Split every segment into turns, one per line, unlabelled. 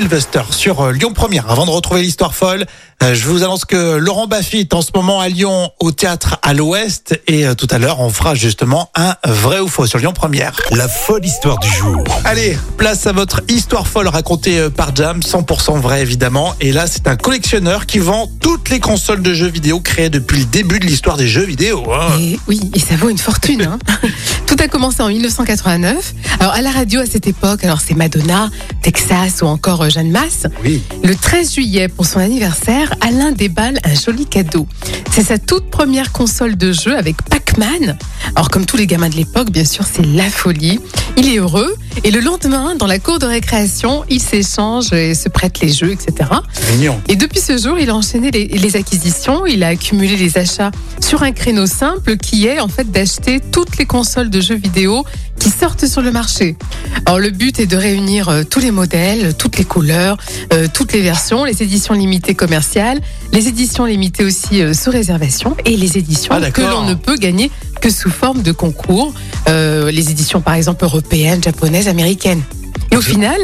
Sylvester sur euh, Lyon Première. Avant de retrouver l'histoire folle, euh, je vous annonce que Laurent Baffy est en ce moment à Lyon au théâtre à l'Ouest et euh, tout à l'heure on fera justement un vrai ou faux sur Lyon Première.
La folle histoire du jour.
Allez, place à votre histoire folle racontée par Jam, 100% vrai évidemment. Et là, c'est un collectionneur qui vend toutes les consoles de jeux vidéo créées depuis le début de l'histoire des jeux vidéo. hein.
Et oui, et ça vaut une fortune. hein. Tout a commencé en 1989. Alors à la radio à cette époque, alors c'est Madonna, Texas ou encore Jeanne Masse.
Oui.
Le 13 juillet, pour son anniversaire, Alain déballe un joli cadeau. C'est sa toute première console de jeu avec Pac-Man. Alors comme tous les gamins de l'époque, bien sûr, c'est la folie. Il est heureux et le lendemain, dans la cour de récréation, il s'échange et se prête les jeux, etc.
Mignon.
Et depuis ce jour, il a enchaîné les, les acquisitions, il a accumulé les achats sur un créneau simple qui est en fait d'acheter toutes les consoles de jeux vidéo qui sortent sur le marché. Alors le but est de réunir euh, tous les modèles, toutes les couleurs, euh, toutes les versions, les éditions limitées commerciales, les éditions limitées aussi euh, sous réservation et les éditions
Ah,
que l'on ne peut gagner que sous forme de concours, les éditions par exemple européennes, japonaises, américaines. Et au final,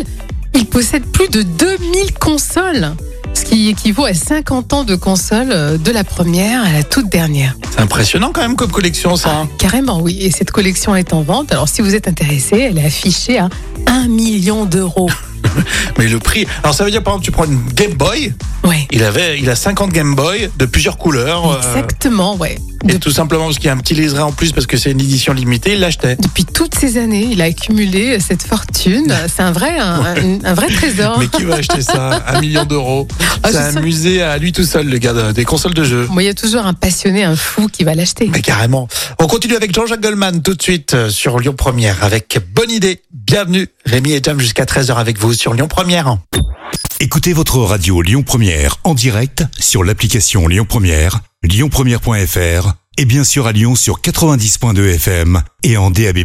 il possède plus de 2000 consoles, qui équivaut à 50 ans de consoles euh, de la première à la toute dernière.
C'est impressionnant quand même comme collection ça. hein.
Carrément, oui. Et cette collection est en vente. Alors, si vous êtes intéressé, elle est affichée à 1 million d'euros.
Mais le prix. Alors ça veut dire par exemple tu prends une Game Boy,
Ouais.
il avait il a 50 Game Boy de plusieurs couleurs. euh,
Exactement, ouais.
et
De-
tout simplement parce qu'il y a un petit liseré en plus parce que c'est une édition limitée, il l'achetait.
depuis toutes ces années, il a accumulé cette fortune. C'est un vrai, un, un- un vrai trésor.
Mais qui va acheter ça Un million d'euros
Ah,
C'est un musée à lui tout seul, le gars de- des consoles de jeux.
Moi, il y a toujours un passionné, un fou qui va l'acheter.
Mais carrément. On continue avec Jean-Jacques Goldman tout de suite euh, sur Lyon Première avec Bonne idée. Bienvenue Rémi et Jam jusqu'à 13h avec vous sur Lyon Première.
Écoutez votre radio Lyon Première en direct sur l'application Lyon Première, lyonpremière.fr et bien sûr à Lyon sur 90.2 FM et en DAB+.